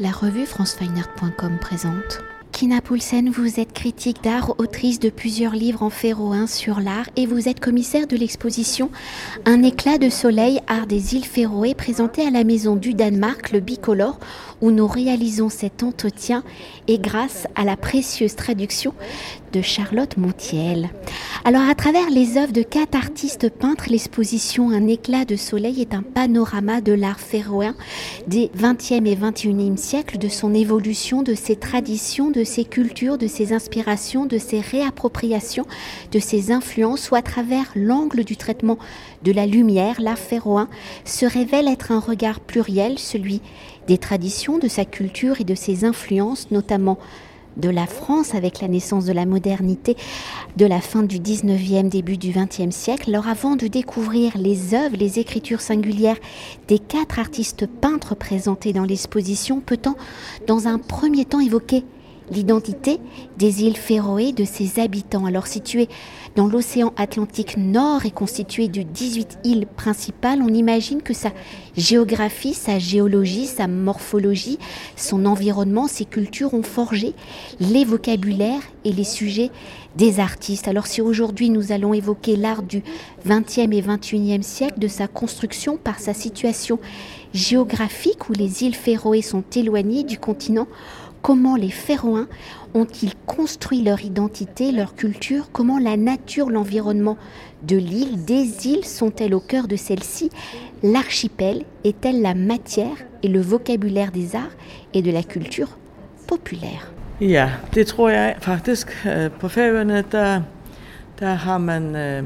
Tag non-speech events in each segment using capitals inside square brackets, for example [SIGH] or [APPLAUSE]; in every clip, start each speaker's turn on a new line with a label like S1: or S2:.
S1: La revue francefineart.com présente. Kina Poulsen, vous êtes critique d'art, autrice de plusieurs livres en féroin sur l'art et vous êtes commissaire de l'exposition Un éclat de soleil, art des îles Féroé, présentée à la Maison du Danemark, le Bicolore, où nous réalisons cet entretien et grâce à la précieuse traduction de Charlotte Montiel. Alors à travers les œuvres de quatre artistes peintres, l'exposition Un éclat de soleil est un panorama de l'art féroïen des 20e et 21e siècles, de son évolution, de ses traditions, de ses cultures, de ses inspirations, de ses réappropriations, de ses influences, ou à travers l'angle du traitement de la lumière, l'art féroïen se révèle être un regard pluriel, celui des traditions, de sa culture et de ses influences, notamment de la France avec la naissance de la modernité de la fin du 19e, début du 20e siècle. Alors avant de découvrir les œuvres, les écritures singulières des quatre artistes peintres présentés dans l'exposition, peut-on dans un premier temps évoquer l'identité des îles Féroé, de ses habitants. Alors situées dans l'océan Atlantique Nord et constituées de 18 îles principales, on imagine que sa géographie, sa géologie, sa morphologie, son environnement, ses cultures ont forgé les vocabulaires et les sujets des artistes. Alors si aujourd'hui nous allons évoquer l'art du 20e et 21e siècle, de sa construction par sa situation géographique où les îles Féroé sont éloignées du continent, comment les Féroins ont-ils construit leur identité, leur culture, comment la nature, l'environnement de l'île, des îles sont-elles au cœur de celle-ci, l'archipel est-elle la matière et le vocabulaire des arts et de la culture populaire?
S2: Ja, det tror jeg faktisk. Øh, på Færøerne, der, der har man øh,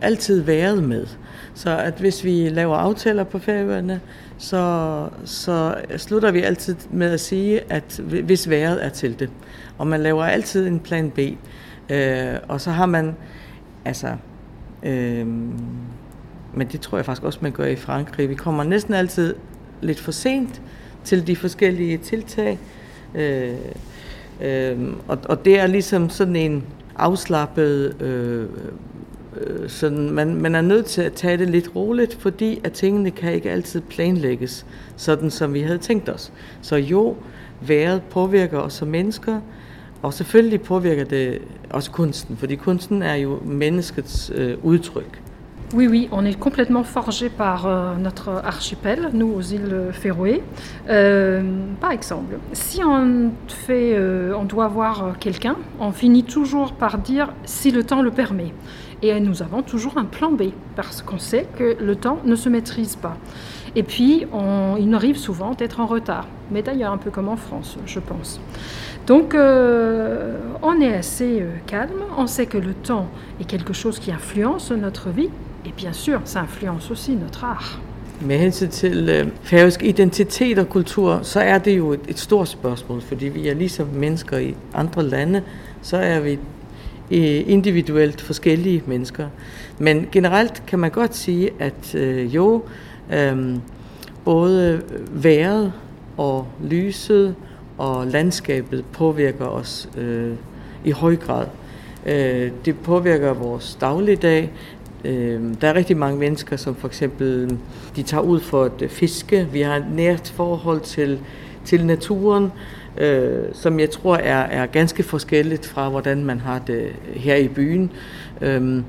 S2: altid så, så slutter vi altid med at sige, at hvis vejret er til det. Og man laver altid en plan B. Øh, og så har man, altså, øh, men det tror jeg faktisk også, man gør i Frankrig. Vi kommer næsten altid lidt for sent til de forskellige tiltag. Øh, øh, og, og det er ligesom sådan en afslappet øh, Øh, sådan, man, man er nødt til at tage det lidt roligt, fordi at tingene kan ikke altid planlægges, sådan som vi havde tænkt os. Så jo, vejret påvirker os som mennesker, og selvfølgelig påvirker det også kunsten, fordi kunsten er jo menneskets øh, udtryk.
S3: Oui, oui, on est complètement forgé par euh, notre archipel, nous aux îles euh, Féroé. Euh, par exemple, si on, fait, euh, on doit voir euh, quelqu'un, on finit toujours par dire si le temps le permet. Et nous avons toujours un plan B, parce qu'on sait que le temps ne se maîtrise pas. Et puis, on, il arrive souvent d'être en retard, mais d'ailleurs un peu comme en France, je pense. Donc, euh, on est assez euh, calme, on sait que le temps est quelque chose qui influence notre vie, et bien sûr, ça influence aussi notre art.
S2: Med hensyn til øh, færøsk identitet og kultur, så er det jo et, et stort spørgsmål, fordi vi er ligesom mennesker i andre lande, så er vi Øh, individuelt forskellige mennesker. Men generelt kan man godt sige, at øh, jo, øh, både vejret og lyset og landskabet påvirker os øh, i høj grad. Øh, det påvirker vores dagligdag. Øh, der er rigtig mange mennesker, som for eksempel de tager ud for at fiske. Vi har et nært forhold til, til naturen øh, som jeg tror er, er ganske forskelligt fra, hvordan man har det her i byen. Øh,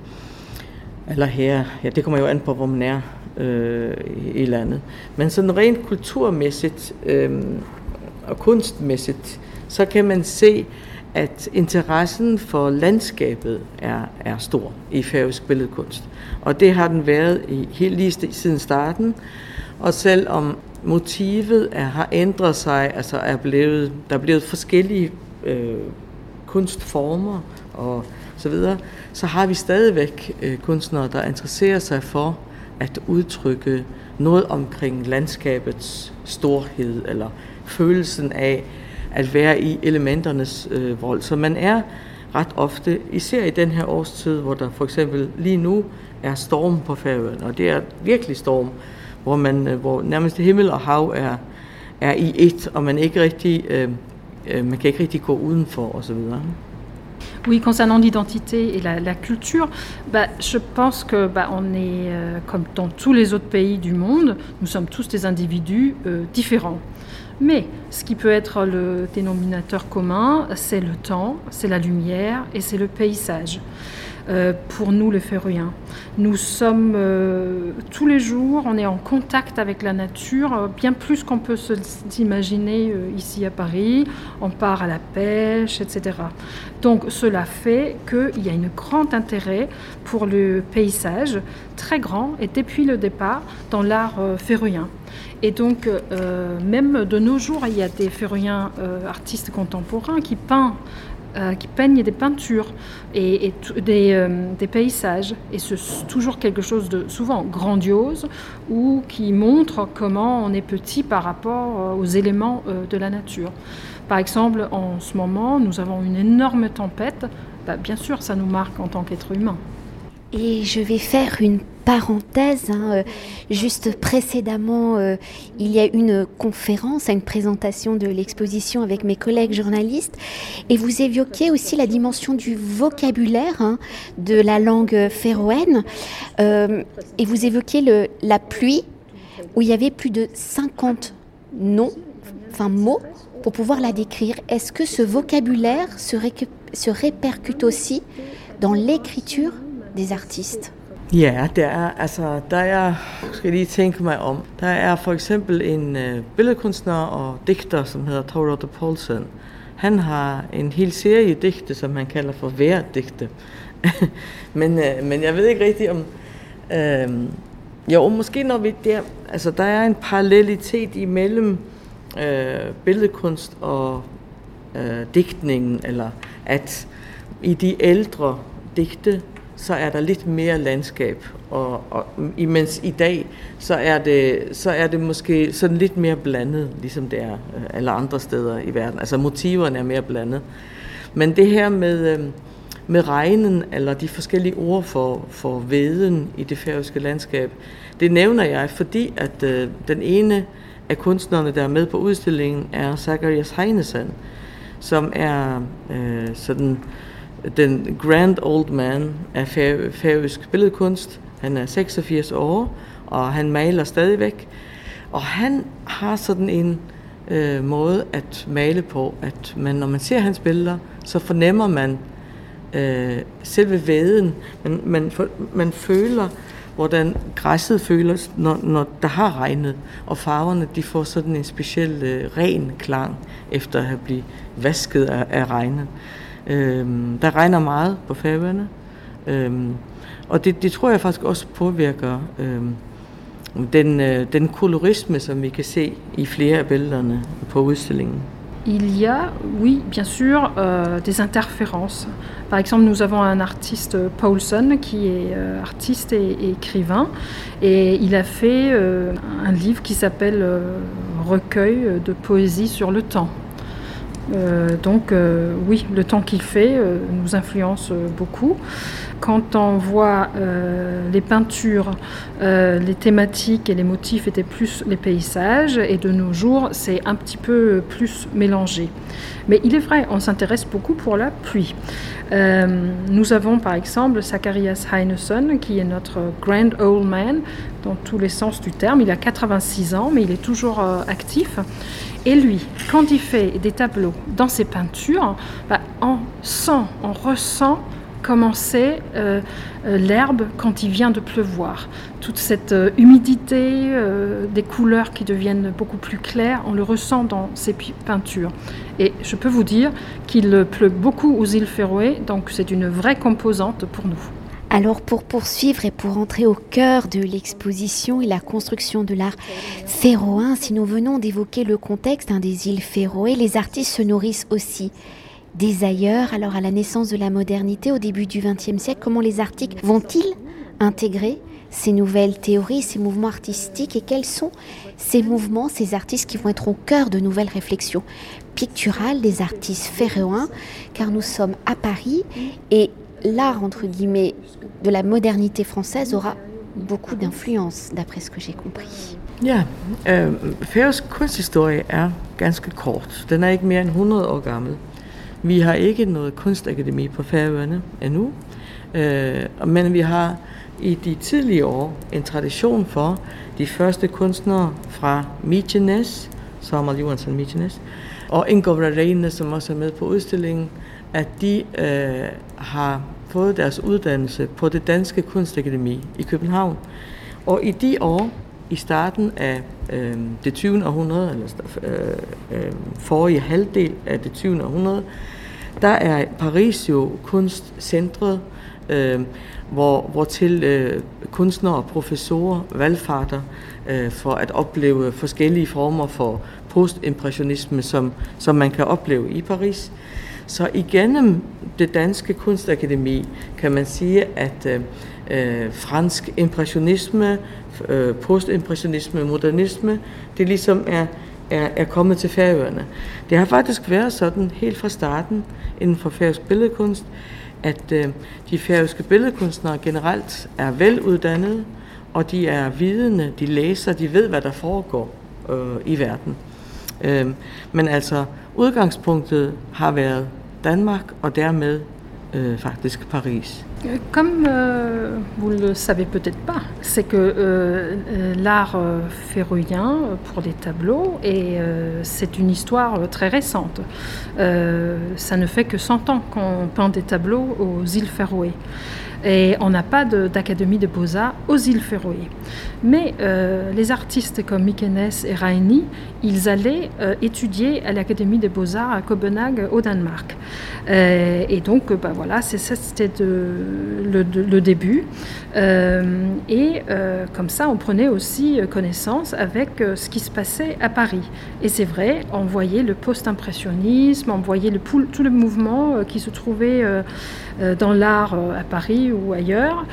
S2: eller her, ja, det kommer jo an på, hvor man er øh, i landet. Men sådan rent kulturmæssigt øh, og kunstmæssigt, så kan man se, at interessen for landskabet er, er stor i færøsk billedkunst. Og det har den været i, helt lige siden starten. Og selvom motivet er, har ændret sig, altså er blevet, der er blevet forskellige øh, kunstformer og så videre, så har vi stadigvæk øh, kunstnere, der interesserer sig for at udtrykke noget omkring landskabets storhed, eller følelsen af at være i elementernes øh, vold. Så man er ret ofte, især i den her årstid, hvor der for eksempel lige nu er storm på færøerne, og det er virkelig storm, hvor, man, øh, hvor nærmest himmel og hav er, er i et, og man, ikke rigtig, øh, øh, man kan ikke rigtig gå udenfor.
S3: Oui, concernant l'identité et la, la culture, bah, je pense que bah, on est, euh, comme dans tous les autres pays du monde, nous sommes tous des individus euh, différents. Mais ce qui peut être le dénominateur commun, c'est le temps, c'est la lumière et c'est le paysage. Euh, pour nous les Féroïens. Nous sommes euh, tous les jours, on est en contact avec la nature, euh, bien plus qu'on peut s'imaginer ici à Paris. On part à la pêche, etc. Donc cela fait qu'il y a un grand intérêt pour le paysage, très grand, et depuis le départ, dans l'art féroïen. Et donc, même de nos jours, il y a des féroïens artistes contemporains qui peignent qui peignent des peintures et, des, euh, des, paysages. Et c'est toujours quelque chose de souvent grandiose ou qui montre comment on est petit par rapport euh, aux éléments de la nature. Par exemple, en ce moment, nous avons une énorme tempête. Bah, bien sûr, ça nous marque en tant qu'être humain.
S1: Et je vais faire une parenthèse. Hein, euh, juste précédemment, euh, il y a une conférence, une présentation de l'exposition avec mes collègues journalistes. Et vous évoquiez aussi la dimension du vocabulaire hein, de la langue féroenne. Euh, et vous évoquiez la pluie, où il y avait plus de 50 noms, enfin mots, pour pouvoir la décrire. Est-ce que ce vocabulaire se répercute aussi dans l'écriture des artistes
S2: Ja, der er, altså, der er, skal lige tænke mig om, der er for eksempel en øh, billedkunstner og digter, som hedder Thor Poulsen. Han har en hel serie digte, som han kalder for værdigte. [LAUGHS] men, øh, men jeg ved ikke rigtigt om... Øh, jo, måske når vi der... Altså, der er en parallelitet imellem øh, billedkunst og øh, digtningen, eller at i de ældre digte, så er der lidt mere landskab, og, og imens i dag, så er, det, så er det måske sådan lidt mere blandet, ligesom det er øh, alle andre steder i verden. Altså motiverne er mere blandet. Men det her med, øh, med regnen, eller de forskellige ord for, for veden i det færøske landskab, det nævner jeg, fordi at øh, den ene af kunstnerne, der er med på udstillingen, er Zacharias Heinesen, som er øh, sådan den grand old man af færøsk billedkunst. Han er 86 år, og han maler stadigvæk. Og han har sådan en øh, måde at male på, at man, når man ser hans billeder, så fornemmer man øh, selve væden. Man, man, man føler, hvordan græsset føles, når, når der har regnet, og farverne de får sådan en speciel øh, ren klang, efter at have blivet vasket af, af regnet. Øhm, der regner meget på færøerne, øhm, og det, det tror jeg faktisk også påvirker øhm, den, øh, den kolorisme, som vi kan se i flere af billederne på udstillingen.
S3: Il y a, oui, bien sûr, euh, des interférences. Par exemple, nous avons un artiste, euh, Paulson, qui est euh, artiste et, et, écrivain, et il a fait euh, un livre qui s'appelle euh, Recueil de poésie sur le temps. Euh, donc euh, oui, le temps qu'il fait euh, nous influence beaucoup. Quand on voit les peintures, les thématiques et les motifs étaient plus les paysages, et de nos jours, c'est un petit peu plus mélangé. Mais il est vrai, on s'intéresse beaucoup pour la pluie. nous avons par exemple Zacharias Heineson, qui est notre grand old man dans tous les sens du terme. Il a 86 ans, mais il est toujours actif. Et lui, quand il fait des tableaux dans ses peintures, bah, on sent, on ressent comment c'est euh, euh, l'herbe quand il vient de pleuvoir. Toute cette euh, humidité, des couleurs qui deviennent beaucoup plus claires, on le ressent dans ses peintures. Et je peux vous dire qu'il pleut beaucoup aux îles Féroé, donc c'est une vraie composante pour nous.
S1: Alors pour poursuivre et pour entrer au cœur de l'exposition et la construction de l'art féroin, si nous venons d'évoquer le contexte hein, des îles Féroé, les artistes se nourrissent aussi des ailleurs. Alors à la naissance de la modernité au début du XXe siècle, comment les artistes vont-ils intégrer ces nouvelles théories, ces mouvements artistiques et quels sont ces mouvements, ces artistes qui vont être au cœur de nouvelles réflexions picturales des artistes féroins, car nous sommes à Paris et l'art, entre guillemets, de la modernité française aura beaucoup d'influence, d'après ce que j'ai compris.
S2: Ja, øh, færøsk kunsthistorie er ganske kort. Den er ikke mere end 100 år gammel. Vi har ikke noget kunstakademi på Færøerne endnu, øh, men vi har i de tidlige år en tradition for de første kunstnere fra Mykines, Samuel Johansson Mykines, og Ingolf Reine, som også er med på udstillingen, at de øh, har fået deres uddannelse på det Danske Kunstakademi i København. Og i de år, i starten af øh, det 20. århundrede, eller øh, øh, forrige halvdel af det 20. århundrede, der er Paris jo kunstcentret, øh, hvor, hvor til øh, kunstnere og professorer valgfarter øh, for at opleve forskellige former for postimpressionisme, som, som man kan opleve i Paris. Så igennem det danske kunstakademi kan man sige, at øh, øh fransk impressionisme, øh, postimpressionisme, modernisme, det ligesom er, er, er kommet til færøerne. Det har faktisk været sådan helt fra starten inden for færøsk billedkunst, at øh, de færøske billedkunstnere generelt er veluddannede, og de er vidende, de læser, de ved, hvad der foregår øh, i verden. Øh, men altså, udgangspunktet har været Danmark, og dermed euh, faktisk Paris.
S3: Comme euh, vous ne le savez peut-être pas, c'est que euh, euh l'art féroïen pour les tableaux, et c'est une histoire très récente. ça ne fait que 100 ans qu'on peint des tableaux aux îles Féroé. Et on n'a pas d'académie de, beaux-arts aux îles Féroé. Mais euh, les artistes comme Mikenes et Raini, ils allaient euh, étudier à l'Académie des Beaux-Arts à Copenhague au Danemark. Euh, et donc, bah, voilà, c'était le, début. et comme ça, on prenait aussi connaissance avec ce qui se passait à Paris. Et c'est vrai, on voyait le post-impressionnisme, on voyait tout le mouvement qui se trouvait dans l'art à Paris ou ailleurs,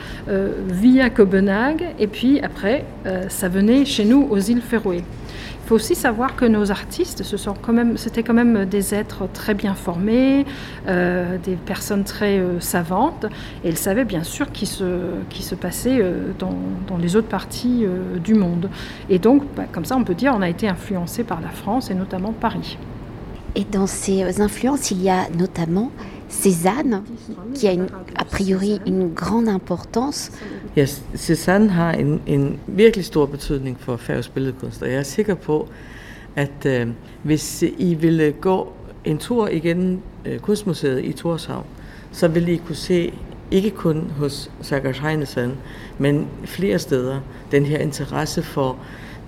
S3: via Copenhague. Et puis après, euh, ça venait chez nous aux îles Féroé. Il faut aussi savoir que nos artistes, c'était quand même des êtres très bien formés, euh, des personnes très euh, savantes, et ils savaient bien sûr qui se, qui se passait dans, dans, les autres parties du monde. Et donc, bah, comme ça, on peut dire, on a été influencé par la France et notamment Paris.
S1: Et dans ces influences, il y a notamment Cézanne, qui a une, a priori une grande importance.
S2: Ja, Cézanne har en, en virkelig stor betydning for færøsk billedkunst, og jeg er sikker på, at øh, hvis I ville gå en tur igennem øh, Kunstmuseet i Torshavn, så ville I kunne se, ikke kun hos Sagar Heinesen, men flere steder, den her interesse for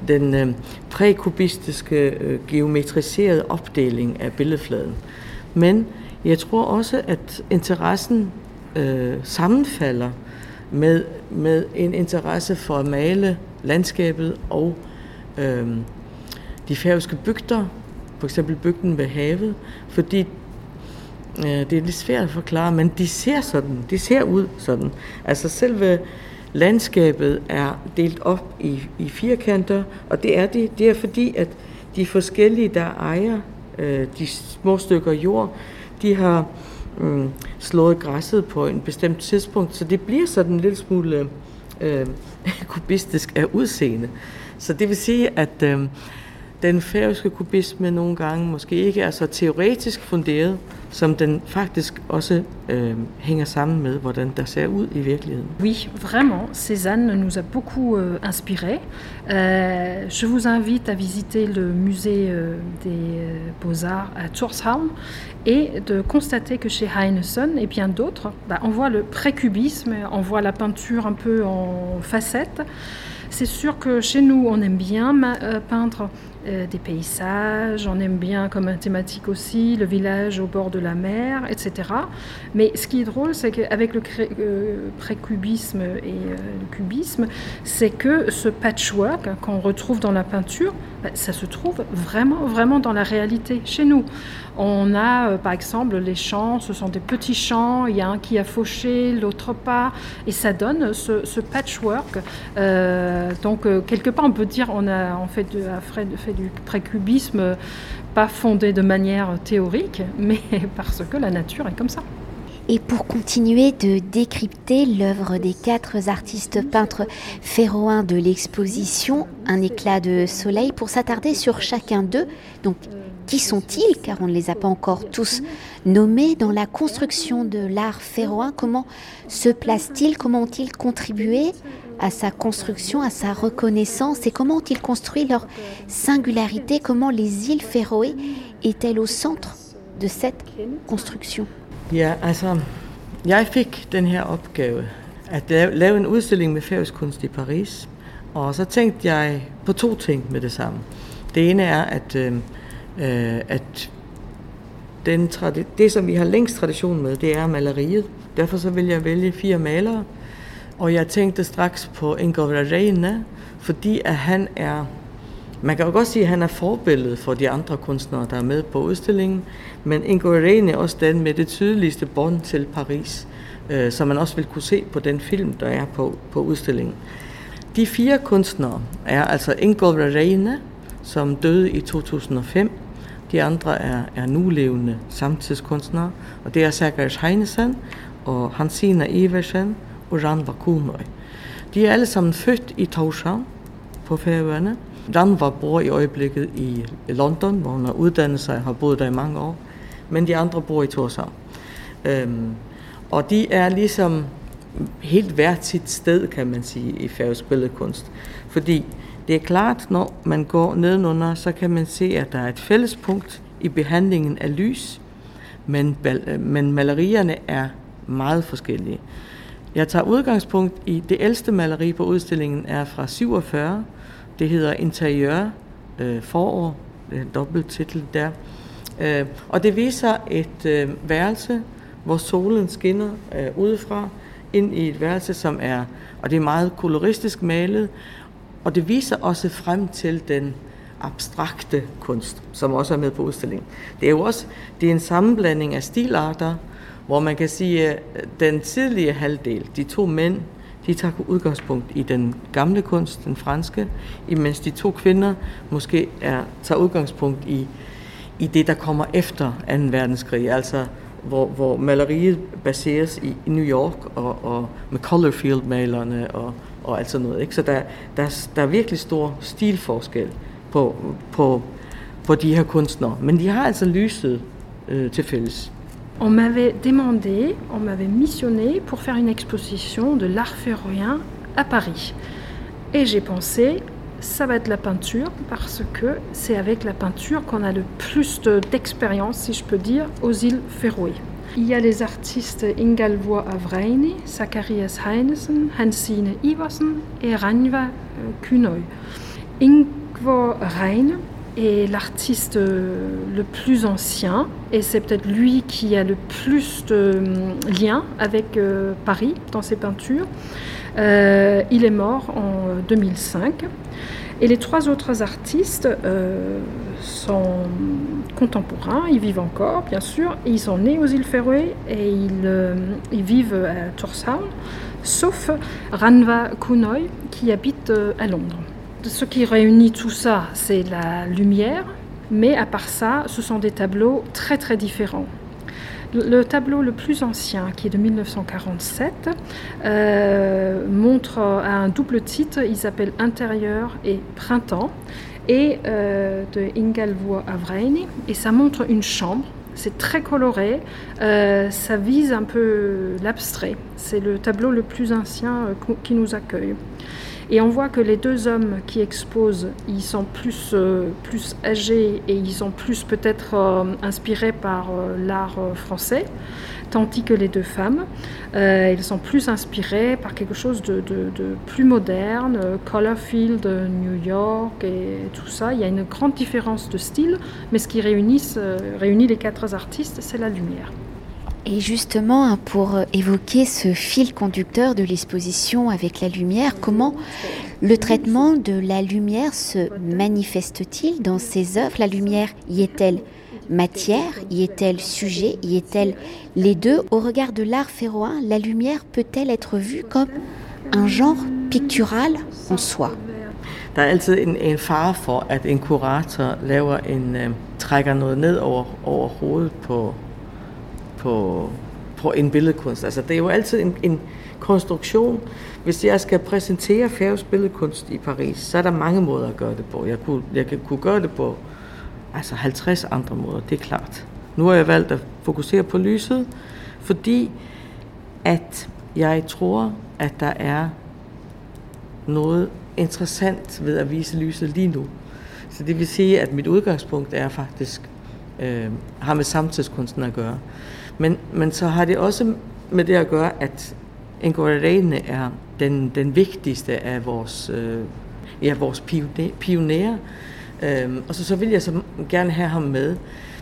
S2: den øh, prækubistiske, øh, geometriserede opdeling af billedfladen. Men jeg tror også, at interessen øh, sammenfalder med, med en interesse for at male landskabet og øh, de færøske bygder, for eksempel bygden ved havet, fordi øh, det er lidt svært at forklare, men de ser sådan, de ser ud sådan. Altså selve landskabet er delt op i, i firkanter, og det er det, det er fordi, at de forskellige, der ejer øh, de små stykker jord, de har mm, slået græsset på en bestemt tidspunkt, så det bliver sådan en lille smule øh, [LAUGHS] kubistisk af udseende. Så det vil sige, at øh, den færøske kubisme nogle gange måske ikke er så teoretisk funderet, som den faktisk også øh, hænger sammen med, hvordan der ser ud i virkeligheden.
S3: Oui, vraiment, Cézanne nous a beaucoup euh, inspiré. Euh, je vous invite à visiter le musée euh, des euh, Beaux-Arts à Torshavn et de constater que chez Heineson et bien d'autres, bah, on voit le précubisme, on voit la peinture un peu en facettes. C'est sûr que chez nous, on aime bien euh, peindre euh, des paysages, on aime bien comme thématique aussi le village au bord de la mer, etc. Mais ce qui est drôle, c'est qu'avec le euh, précubisme et le cubisme, c'est que ce patchwork qu'on retrouve dans la peinture, bah, ça se trouve vraiment, vraiment dans la réalité chez nous. On a par exemple les champs, ce sont des petits champs, il y a un qui a fauché, l'autre pas, et ça donne ce, patchwork. donc quelque part, on peut dire on a en fait, de, fait du précubisme pas fondé de manière théorique, mais [LAUGHS] parce que la nature est comme ça.
S1: Et pour continuer de décrypter l'œuvre des quatre artistes peintres féroins de l'exposition Un éclat de soleil, pour s'attarder sur chacun d'eux, donc qui sont-ils Car on ne les a pas encore tous nommés dans la construction de l'art féroin. Comment se placent-ils Comment ont-ils contribué à sa construction, à sa reconnaissance et comment ont-ils construit leur singularité, comment les îles Féroé est-elle au centre de cette construction?
S2: Ja, altså, jeg fik den her opgave at lave en udstilling med færøsk kunst i Paris, og så tænkte jeg på to ting med det samme. Det ene er, at, øh, at den det, som vi har længst tradition med, det er maleriet. Derfor så vil jeg vælge fire malere, og jeg tænkte straks på Ingvar Reine, fordi at han er, man kan jo godt sige, at han er forbilledet for de andre kunstnere, der er med på udstillingen, men Ingvar Reine er også den med det tydeligste bånd til Paris, øh, som man også vil kunne se på den film, der er på, på udstillingen. De fire kunstnere er altså Ingvar Reine, som døde i 2005. De andre er, er nulevende samtidskunstnere, og det er Sergej Heinesen og Hansina Iversen og Ranva Kunøy. De er alle sammen født i Torshavn på Færøerne. Ranva bor i øjeblikket i London, hvor hun har uddannet sig og har boet der i mange år. Men de andre bor i Torshavn. Øhm, og de er ligesom helt hvert sit sted, kan man sige, i færøsk billedkunst. Fordi det er klart, når man går nedenunder, så kan man se, at der er et fællespunkt i behandlingen af lys, men, men malerierne er meget forskellige. Jeg tager udgangspunkt i det ældste maleri på udstillingen er fra 47. Det hedder Interiør øh, forår. Det er en dobbelt titel der. Øh, og det viser et øh, værelse, hvor solen skinner øh, udefra ind i et værelse, som er, og det er meget koloristisk malet, og det viser også frem til den abstrakte kunst, som også er med på udstillingen. Det er jo også det er en sammenblanding af stilarter, hvor man kan sige, at den tidlige halvdel, de to mænd, de tager udgangspunkt i den gamle kunst, den franske, imens de to kvinder måske er, tager udgangspunkt i, i det, der kommer efter 2. verdenskrig, altså hvor, hvor maleriet baseres i, i New York og, og med Colorfield-malerne og, og alt sådan noget. Ikke? Så der, der, der er virkelig stor stilforskel på, på, på de her kunstnere. Men de har altså lyset øh, til fælles.
S3: On m'avait demandé, on m'avait missionné pour faire une exposition de l'art féroïen à Paris. Et j'ai pensé, ça va être la peinture, parce que c'est avec la peinture qu'on a le plus d'expérience, si je peux dire, aux îles Féroé. Il y a les artistes Ingalvoa Avreini, Zacharias Heinesen, Hansine Iversen et Ranva euh, Kunoy. Ingvar Rein est l'artiste le plus ancien et c'est peut-être lui qui a le plus de euh, liens avec euh, Paris dans ses peintures. Euh, il est mort en 2005. Et les trois autres artistes sont contemporains, ils vivent encore, bien sûr. Ils sont nés aux îles Féroé et ils, vivent à Torshavn, sauf Ranva Kunoy qui habite à Londres ce qui réunit tout ça, c'est la lumière, mais à part ça, ce sont des tableaux très très différents. Le tableau le plus ancien, qui est de 1947, euh, montre un double titre, il s'appelle Intérieur et Printemps, et euh, de Ingalvo Avreini, et ça montre une chambre. C'est très coloré, euh, ça vise un peu l'abstrait. C'est le tableau le plus ancien qui nous accueille. Et on voit que les deux hommes qui exposent, ils sont plus, euh, plus âgés et ils sont plus peut-être euh, inspirés par euh, l'art français, tandis que les deux femmes, ils sont plus inspirés par quelque chose de, plus moderne, Colorfield, New York et tout ça. Il y a une grande différence de style, mais ce qui réunit les quatre artistes, c'est la lumière.
S1: Et justement, hein, pour euh, évoquer ce fil conducteur de l'exposition avec la lumière, comment le traitement de la lumière se manifeste-t-il dans ces œuvres? La lumière, y est-elle matière? Y est-elle sujet? Y est-elle les deux? Au regard de l'art féroin, la lumière peut-elle être vue comme un genre pictural en soi?
S2: Der er altid en, en fare for, at en kurator laver en, øh, trækker noget ned over, over hovedet på, på, på en billedkunst. Altså, det er jo altid en, en konstruktion. Hvis jeg skal præsentere færøsk billedkunst i Paris, så er der mange måder at gøre det på. Jeg kunne, jeg kan kunne gøre det på altså 50 andre måder, det er klart. Nu har jeg valgt at fokusere på lyset, fordi at jeg tror, at der er noget interessant ved at vise lyset lige nu. Så det vil sige, at mit udgangspunkt er faktisk, øh, har med samtidskunsten at gøre. Men, men så har det også med det at gøre, at Ingorarene er den, den vigtigste af vores, øh, ja, vores pionerer. Øhm, og så, så vil jeg så gerne have ham med.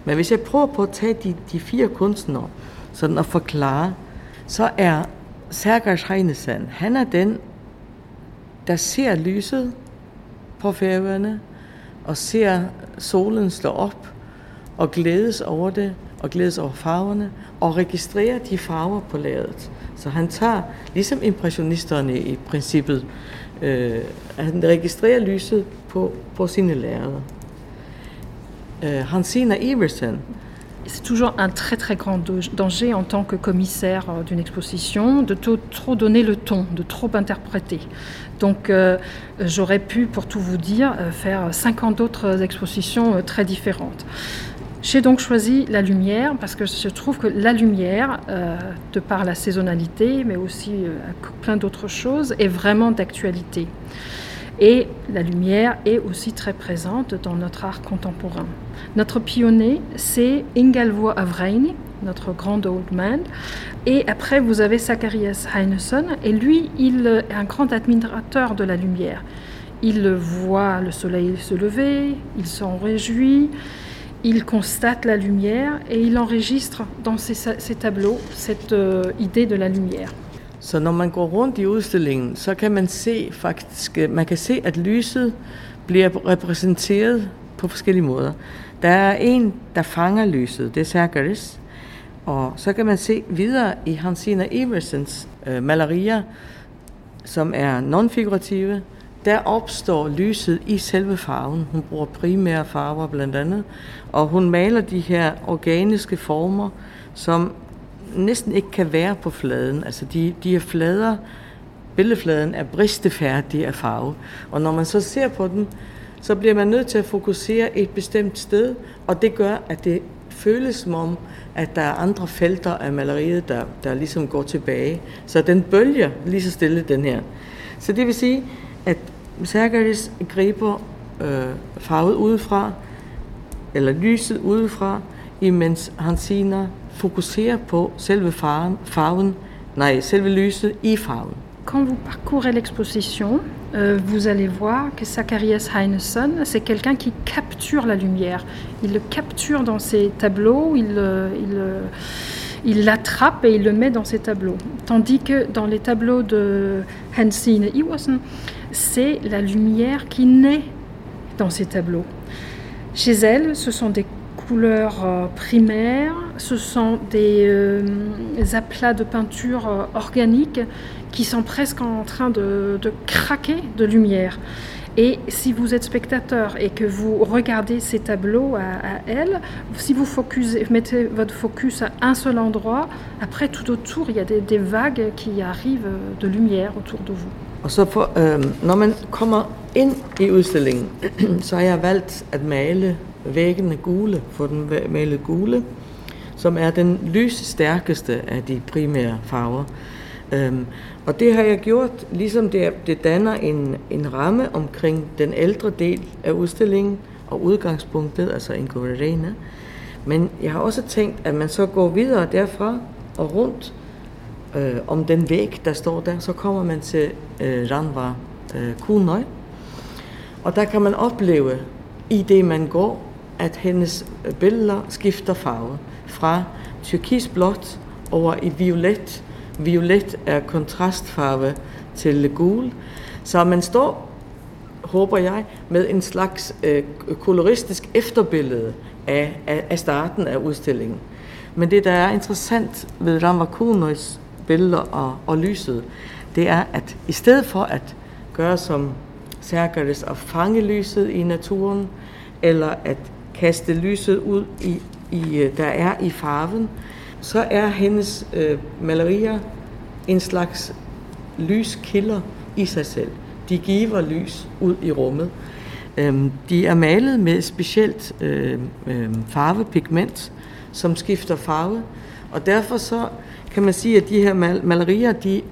S2: Men hvis jeg prøver på at tage de, de fire kunstnere, sådan at forklare, så er Sergej Heinesen, han er den, der ser lyset på færøerne, og ser solen stå op, og glædes over det, og glædes over farverne, og registrerer de farver på ladet. Så han tager, ligesom impressionisterne i princippet, øh, han registrerer lyset på, på sine lærreder. Øh, Hansina Iversen,
S3: c'est toujours un très très grand danger en tant que commissaire euh, d'une exposition de trop donner le ton, de trop interpréter. Donc euh, j'aurais pu, pour tout vous dire, euh, faire 50 autres expositions très différentes. J'ai donc choisi la lumière parce que je trouve que la lumière, de par la saisonnalité, mais aussi plein d'autres choses, est vraiment d'actualité. Et la lumière est aussi très présente dans notre art contemporain. Notre pionnier, c'est Ingalvo Avreini, notre grand old man. Et après, vous avez Zacharias Heineson, et lui, il est un grand admirateur de la lumière. Il voit le soleil se lever, il s'en réjouit, il constate la lumière et il enregistre dans ses, tableaux cette euh, idée de la lumière.
S2: Så når man går rundt i udstillingen, så kan man se faktisk, man kan se, at lyset bliver repræsenteret på forskellige måder. Der er en, der fanger lyset, det er Sergeris. Og så kan man se videre i Hansina øh, malerier, som er non-figurative. Der opstår lyset i selve farven. Hun bruger primære farver blandt andet. Og hun maler de her organiske former, som næsten ikke kan være på fladen. Altså de, de er flader, billedfladen er bristefærdig af farve. Og når man så ser på den, så bliver man nødt til at fokusere et bestemt sted, og det gør, at det føles som om, at der er andre felter af maleriet, der, der ligesom går tilbage. Så den bølger lige så stille, den her. Så det vil sige, at Sergeris griber øh, farvet udefra, eller lyset udefra, imens Hansina fokuserer på selve farven, farven nej, selve lyset i farven.
S3: Quand vous parcourez l'exposition, euh, vous allez voir que Zacharias Heineson, c'est quelqu'un qui capture la lumière. Il le capture dans ses tableaux, il, euh, il, euh, il l'attrape et il le met dans ses tableaux. Tandis que dans les tableaux de Hansine Iwassen, c'est la lumière qui naît dans ses tableaux. Chez elle, ce sont des couleurs euh, primaires, ce sont des euh, aplats de peinture euh, organique qui sont presque en train de, craquer de lumière. Et si vous êtes spectateur et que vous regardez ces tableaux à, elle, si vous mettez votre focus à un seul endroit, après tout autour, il y a des vagues qui arrivent de lumière autour de vous.
S2: Og så for, øh, når man kommer ind i udstillingen, [CLEARS THROAT] så har jeg valgt at male væggene gule, få den malet gule, som er den lysstærkeste af de primære farver. Øhm, og det har jeg gjort, ligesom det, det danner en, en ramme omkring den ældre del af udstillingen og udgangspunktet, altså en gorena. Men jeg har også tænkt, at man så går videre derfra og rundt øh, om den væg, der står der, så kommer man til øh, Ranva øh, Kunøj. Og der kan man opleve, i det man går, at hendes øh, billeder skifter farve fra turkisblåt over i violet. Violet er kontrastfarve til gul. Så man står, håber jeg, med en slags øh, koloristisk efterbillede af, af, af starten af udstillingen. Men det, der er interessant ved Ramakunois billeder og, og lyset, det er, at i stedet for at gøre som Sergeris og fange lyset i naturen, eller at kaste lyset ud i, i øh, der er i farven, så er hendes øh, malerier en slags lyskilder i sig selv. De giver lys ud i rummet. Øhm, de er malet med specielt øh, øh, farvepigment, som skifter farve, og derfor så kan man sige, at de her mal- malerier, de,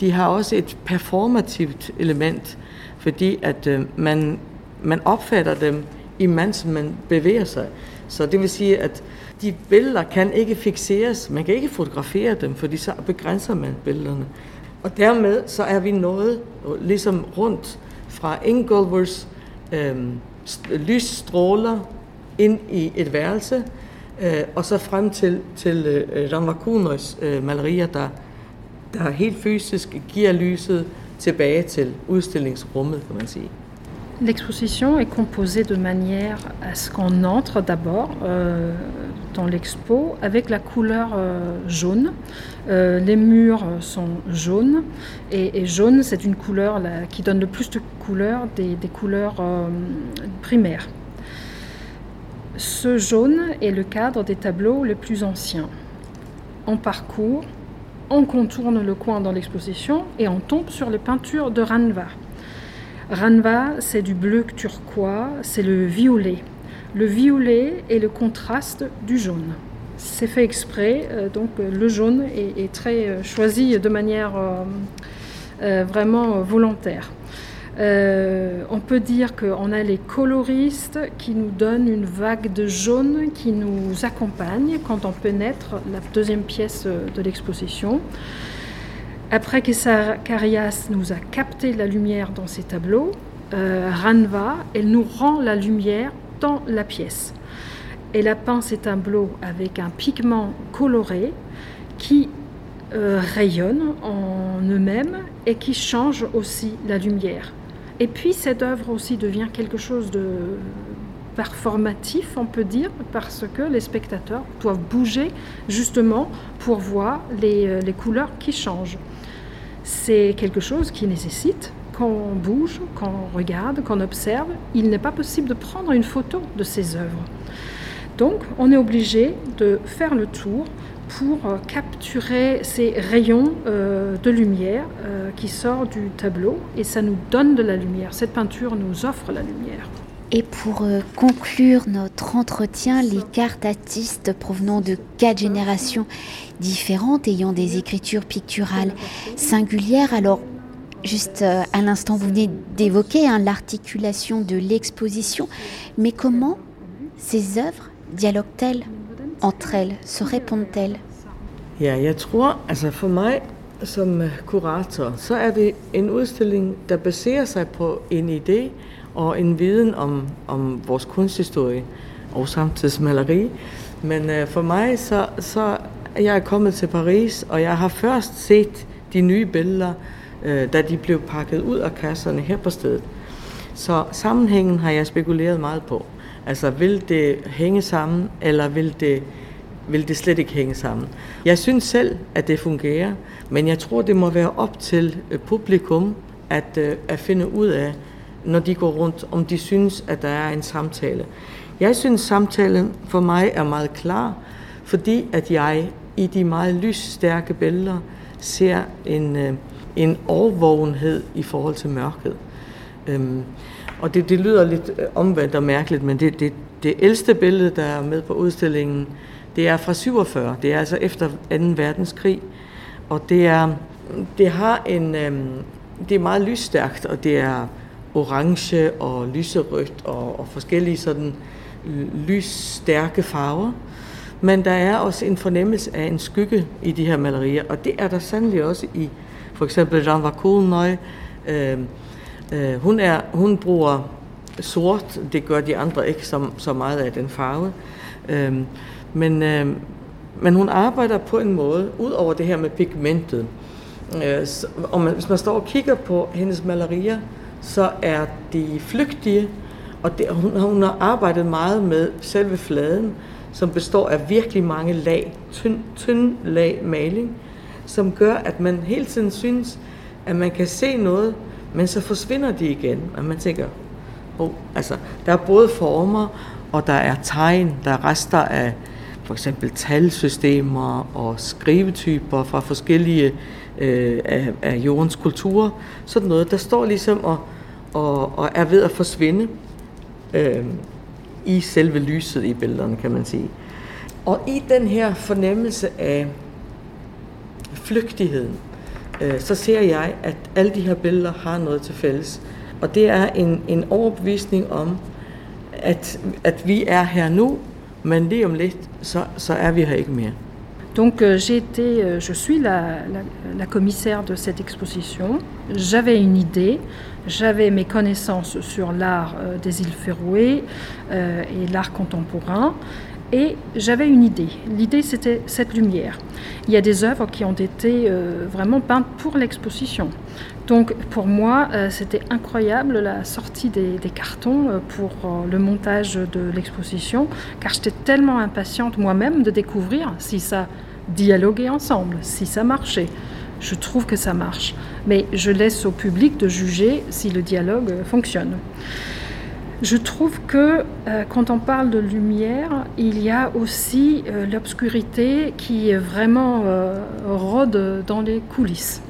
S2: de har også et performativt element, fordi at øh, man, man opfatter dem, imens man bevæger sig. Så det vil sige, at de billeder kan ikke fixeres, man kan ikke fotografere dem, fordi så begrænser man billederne. Og dermed så er vi nået øh, ligesom rundt fra Ingolvers øh, lysstråler ind i et værelse,
S3: L'exposition est composée de manière à ce qu'on entre d'abord euh, dans l'expo avec la couleur euh, jaune. Euh, les murs sont jaunes et, jaune c'est une couleur qui donne le plus de couleurs des, couleurs primaires. Ce jaune est le cadre des tableaux les plus anciens. On parcourt, on contourne le coin dans l'exposition et on tombe sur les peintures de Ranva. Ranva, c'est du bleu turquois, c'est le violet. Le violet est le contraste du jaune. C'est fait exprès, euh, donc euh, le jaune est, très euh, choisi de manière vraiment volontaire. Euh, on peut dire qu'on a les coloristes qui nous donnent une vague de jaune qui nous accompagne quand on pénètre la deuxième pièce de l'exposition. Après que Carias nous a capté la lumière dans ses tableaux, euh, Ranva, elle nous rend la lumière dans la pièce. Elle a peint ces tableaux avec un pigment coloré qui euh, rayonne en eux-mêmes et qui change aussi la lumière. Et puis cette œuvre aussi devient quelque chose de performatif, on peut dire, parce que les spectateurs doivent bouger justement pour voir les, euh, les couleurs qui changent. C'est quelque chose qui nécessite qu'on bouge, qu'on regarde, qu'on observe. Il n'est pas possible de prendre une photo de ces œuvres. Donc on est obligé de faire le tour pour euh, capturer ces rayons euh, de lumière euh, qui sortent du tableau et ça nous donne de la lumière. Cette peinture nous offre la lumière.
S1: Et pour conclure notre entretien, les cartes artistes provenant de quatre générations différentes ayant des écritures picturales singulières. Alors, juste à l'instant, vous venez d'évoquer hein, l'articulation de l'exposition, mais comment ces œuvres dialoguent-elles? Entre elles, se répondent-elles
S2: Ja, jeg tror, altså for mig som øh, kurator, så er det en udstilling, der baserer sig på en idé og en viden om, om vores kunsthistorie og samtidsmaleri. Men øh, for mig, så, så jeg er kommet til Paris, og jeg har først set de nye billeder, øh, da de blev pakket ud af kasserne her på stedet. Så sammenhængen har jeg spekuleret meget på. Altså, vil det hænge sammen, eller vil det, vil det slet ikke hænge sammen? Jeg synes selv, at det fungerer, men jeg tror, det må være op til øh, publikum at, øh, at finde ud af, når de går rundt, om de synes, at der er en samtale. Jeg synes, samtalen for mig er meget klar, fordi at jeg i de meget lysstærke billeder ser en, øh, en overvågenhed i forhold til mørket. Øhm, og det, det lyder lidt øh, omvendt og mærkeligt, men det, det, det ældste billede, der er med på udstillingen, det er fra 47. Det er altså efter 2. verdenskrig. Og det, er, det har en... Øhm, det er meget lysstærkt, og det er orange og lyserødt og, og forskellige sådan øh, lysstærke farver. Men der er også en fornemmelse af en skygge i de her malerier, og det er der sandelig også i for eksempel Jean Vacoulnøj, Øh, øh, hun, er, hun bruger sort, det gør de andre ikke så, så meget af den farve. Øh, men, øh, men hun arbejder på en måde, ud over det her med pigmentet. Øh, så, og man, hvis man står og kigger på hendes malerier, så er de flygtige, og det, hun, hun har arbejdet meget med selve fladen, som består af virkelig mange lag, tynd, tynd lag maling, som gør, at man hele tiden synes, at man kan se noget, men så forsvinder de igen, og man tænker, oh, altså, der er både former, og der er tegn, der er rester af for eksempel talsystemer og skrivetyper fra forskellige øh, af, af jordens kulturer. Sådan noget, der står ligesom og, og, og er ved at forsvinde øh, i selve lyset i billederne, kan man sige. Og i den her fornemmelse af flygtigheden, øh, så ser jeg, at alle de her billeder har noget til fælles. Og det er en, en overbevisning om, at, at vi er her nu, men lige om lidt, så, så er vi her ikke mere.
S3: Donc euh, euh, je suis la, la, la, commissaire de cette exposition. J'avais une idée, j'avais mes connaissances sur l'art euh, des îles Féroé euh, et l'art contemporain. Et j'avais une idée. L'idée, c'était cette lumière. Il y a des œuvres qui ont été euh, vraiment peintes pour l'exposition. Donc pour moi, euh, c'était incroyable la sortie des, cartons euh, pour le montage de l'exposition, car j'étais tellement impatiente moi-même de découvrir si ça dialoguait ensemble, si ça marchait. Je trouve que ça marche, mais je laisse au public de juger si le dialogue fonctionne. Je trouve que euh, quand on parle de lumière, il y a aussi euh, l'obscurité qui vraiment euh, rôde dans les coulisses.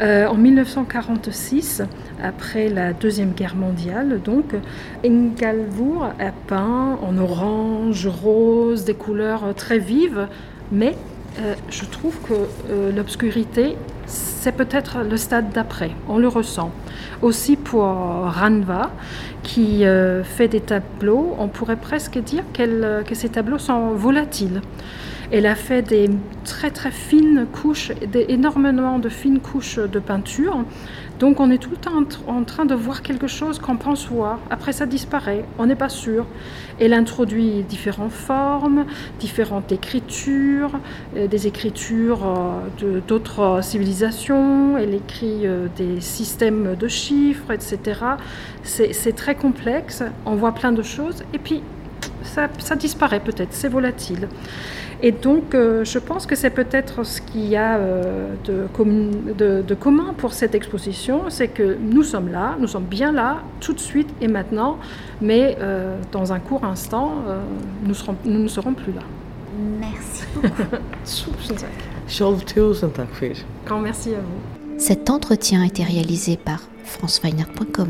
S3: en 1946, après la Deuxième Guerre mondiale, donc, a peint en orange, rose, des couleurs très vives, mais je trouve que l'obscurité, c'est peut-être le stade d'après, on le ressent. Aussi pour Ranva, qui euh, fait des tableaux, on pourrait presque dire qu'elle, que ces tableaux sont volatiles. Elle a fait des très très fines couches, énormément de fines couches de peinture. Donc on est tout le temps en, train de voir quelque chose qu'on pense voir. Après ça disparaît, on n'est pas sûr. Elle introduit différentes formes, différentes écritures, euh, des écritures euh, d'autres civilisations. Elle écrit euh, des systèmes de chiffres, etc. C'est, très complexe. On voit plein de choses et puis ça disparaît peut-être. C'est volatile. Et donc, euh, je pense que c'est peut-être ce qu'il y a euh, de, de, de, commun pour cette exposition, c'est que nous sommes là, nous sommes bien là, tout de suite et maintenant, mais euh, dans un court instant, euh, nous, serons, nous ne serons plus là.
S1: Merci beaucoup. [LAUGHS]
S3: Grand merci à vous.
S1: Cet entretien a été réalisé par franceweiner.com.